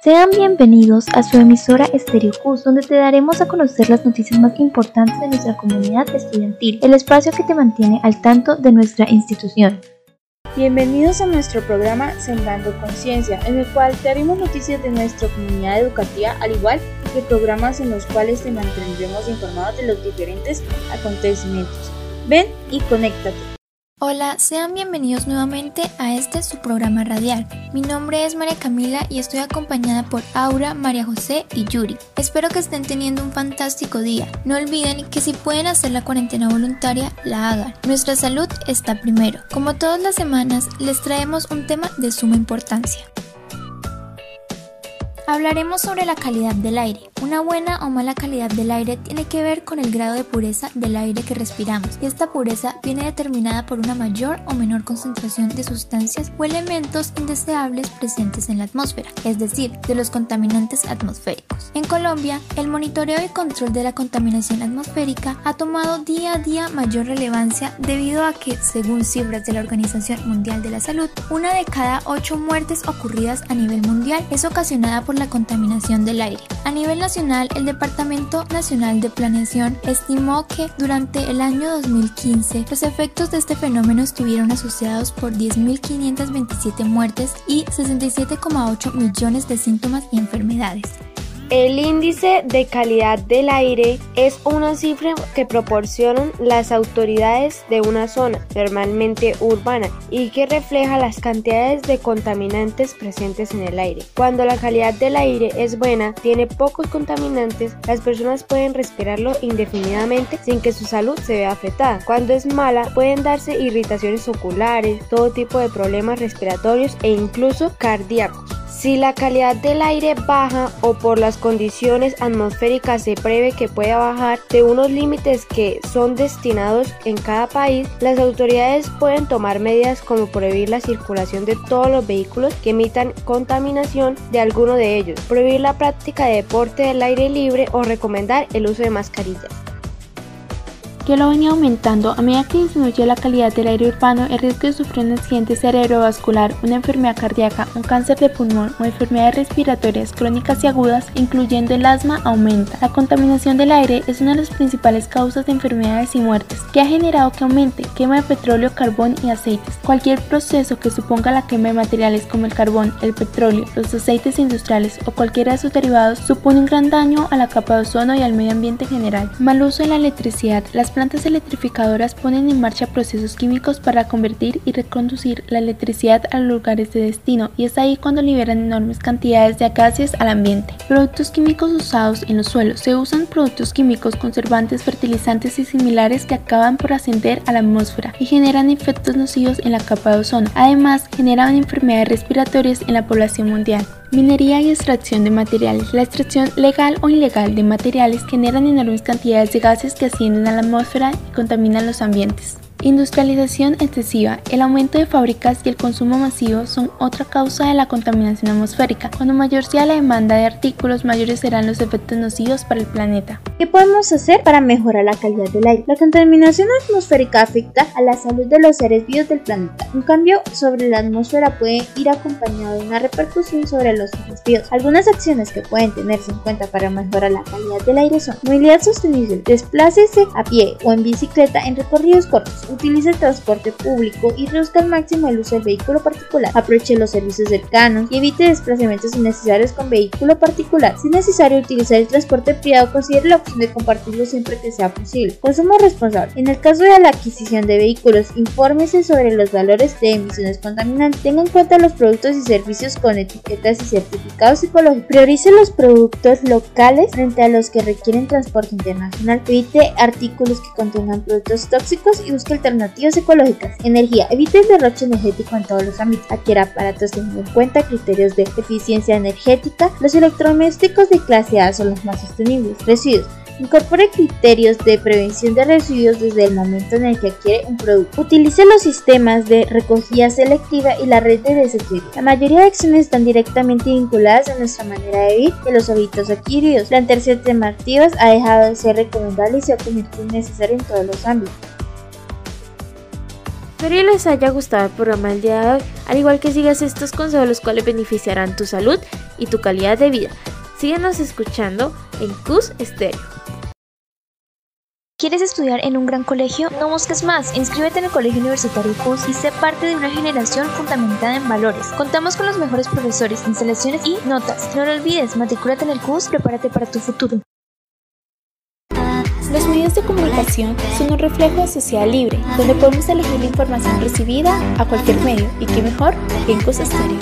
Sean bienvenidos a su emisora Stereo Cus, donde te daremos a conocer las noticias más importantes de nuestra comunidad estudiantil, el espacio que te mantiene al tanto de nuestra institución. Bienvenidos a nuestro programa Sembrando Conciencia, en el cual te haremos noticias de nuestra comunidad educativa, al igual que programas en los cuales te mantendremos informados de los diferentes acontecimientos. Ven y conéctate. Hola, sean bienvenidos nuevamente a este su programa radial. Mi nombre es María Camila y estoy acompañada por Aura, María José y Yuri. Espero que estén teniendo un fantástico día. No olviden que si pueden hacer la cuarentena voluntaria, la hagan. Nuestra salud está primero. Como todas las semanas, les traemos un tema de suma importancia. Hablaremos sobre la calidad del aire. Una buena o mala calidad del aire tiene que ver con el grado de pureza del aire que respiramos y esta pureza viene determinada por una mayor o menor concentración de sustancias o elementos indeseables presentes en la atmósfera, es decir, de los contaminantes atmosféricos. En Colombia, el monitoreo y control de la contaminación atmosférica ha tomado día a día mayor relevancia debido a que, según cifras de la Organización Mundial de la Salud, una de cada ocho muertes ocurridas a nivel mundial es ocasionada por la contaminación del aire. A nivel el Departamento Nacional de Planeación estimó que durante el año 2015 los efectos de este fenómeno estuvieron asociados por 10.527 muertes y 67,8 millones de síntomas y enfermedades. El índice de calidad del aire es una cifra que proporcionan las autoridades de una zona, normalmente urbana, y que refleja las cantidades de contaminantes presentes en el aire. Cuando la calidad del aire es buena, tiene pocos contaminantes, las personas pueden respirarlo indefinidamente sin que su salud se vea afectada. Cuando es mala, pueden darse irritaciones oculares, todo tipo de problemas respiratorios e incluso cardíacos. Si la calidad del aire baja o por las condiciones atmosféricas se prevé que pueda bajar de unos límites que son destinados en cada país, las autoridades pueden tomar medidas como prohibir la circulación de todos los vehículos que emitan contaminación de alguno de ellos, prohibir la práctica de deporte del aire libre o recomendar el uso de mascarillas que lo venía aumentando a medida que disminuye la calidad del aire urbano, el riesgo de sufrir un accidente cerebrovascular, una enfermedad cardíaca, un cáncer de pulmón o enfermedades respiratorias crónicas y agudas, incluyendo el asma, aumenta. La contaminación del aire es una de las principales causas de enfermedades y muertes, que ha generado que aumente quema de petróleo, carbón y aceites. Cualquier proceso que suponga la quema de materiales como el carbón, el petróleo, los aceites industriales o cualquiera de sus derivados supone un gran daño a la capa de ozono y al medio ambiente en general. Mal uso de la electricidad. Las plantas electrificadoras ponen en marcha procesos químicos para convertir y reconducir la electricidad a los lugares de destino y es ahí cuando liberan enormes cantidades de gases al ambiente. Productos químicos usados en los suelos. Se usan productos químicos, conservantes, fertilizantes y similares que acaban por ascender a la atmósfera y generan efectos nocivos en la capa de ozono. Además, generan enfermedades respiratorias en la población mundial. Minería y extracción de materiales. La extracción legal o ilegal de materiales generan enormes cantidades de gases que ascienden a la atmósfera y contaminan los ambientes. Industrialización excesiva. El aumento de fábricas y el consumo masivo son otra causa de la contaminación atmosférica. Cuando mayor sea la demanda de artículos, mayores serán los efectos nocivos para el planeta. ¿Qué podemos hacer para mejorar la calidad del aire? La contaminación atmosférica afecta a la salud de los seres vivos del planeta. Un cambio sobre la atmósfera puede ir acompañado de una repercusión sobre los seres vivos. Algunas acciones que pueden tenerse en cuenta para mejorar la calidad del aire son movilidad sostenible, desplácese a pie o en bicicleta en recorridos cortos Utilice el transporte público y reduzca al máximo el uso del vehículo particular. Aproveche los servicios cercanos y evite desplazamientos innecesarios con vehículo particular. Si es necesario utilizar el transporte privado, considere la opción de compartirlo siempre que sea posible. Consumo responsable. En el caso de la adquisición de vehículos, infórmese sobre los valores de emisiones contaminantes. Tenga en cuenta los productos y servicios con etiquetas y certificados ecológicos. Priorice los productos locales frente a los que requieren transporte internacional. Evite artículos que contengan productos tóxicos y busque alternativas ecológicas. Energía. Evite el derroche energético en todos los ámbitos. Adquiera aparatos teniendo en cuenta criterios de eficiencia energética. Los electrodomésticos de clase A son los más sostenibles. Residuos. Incorpore criterios de prevención de residuos desde el momento en el que adquiere un producto. Utilice los sistemas de recogida selectiva y la red de desequilibrio. La mayoría de acciones están directamente vinculadas a nuestra manera de vivir y los hábitos adquiridos. Plantearse alternativas ha dejado de ser recomendable y se ha convertido necesario en todos los ámbitos. Espero les haya gustado el programa del día de hoy, al igual que sigas estos consejos los cuales beneficiarán tu salud y tu calidad de vida. Síguenos escuchando en CUS Estéreo. ¿Quieres estudiar en un gran colegio? No busques más. Inscríbete en el Colegio Universitario CUS y sé parte de una generación fundamentada en valores. Contamos con los mejores profesores, instalaciones y notas. No lo olvides, matricúlate en el CUS, prepárate para tu futuro. Los medios de comunicación son un reflejo de sociedad libre, donde podemos elegir la información recibida a cualquier medio, y qué mejor que en CUS Estéreo.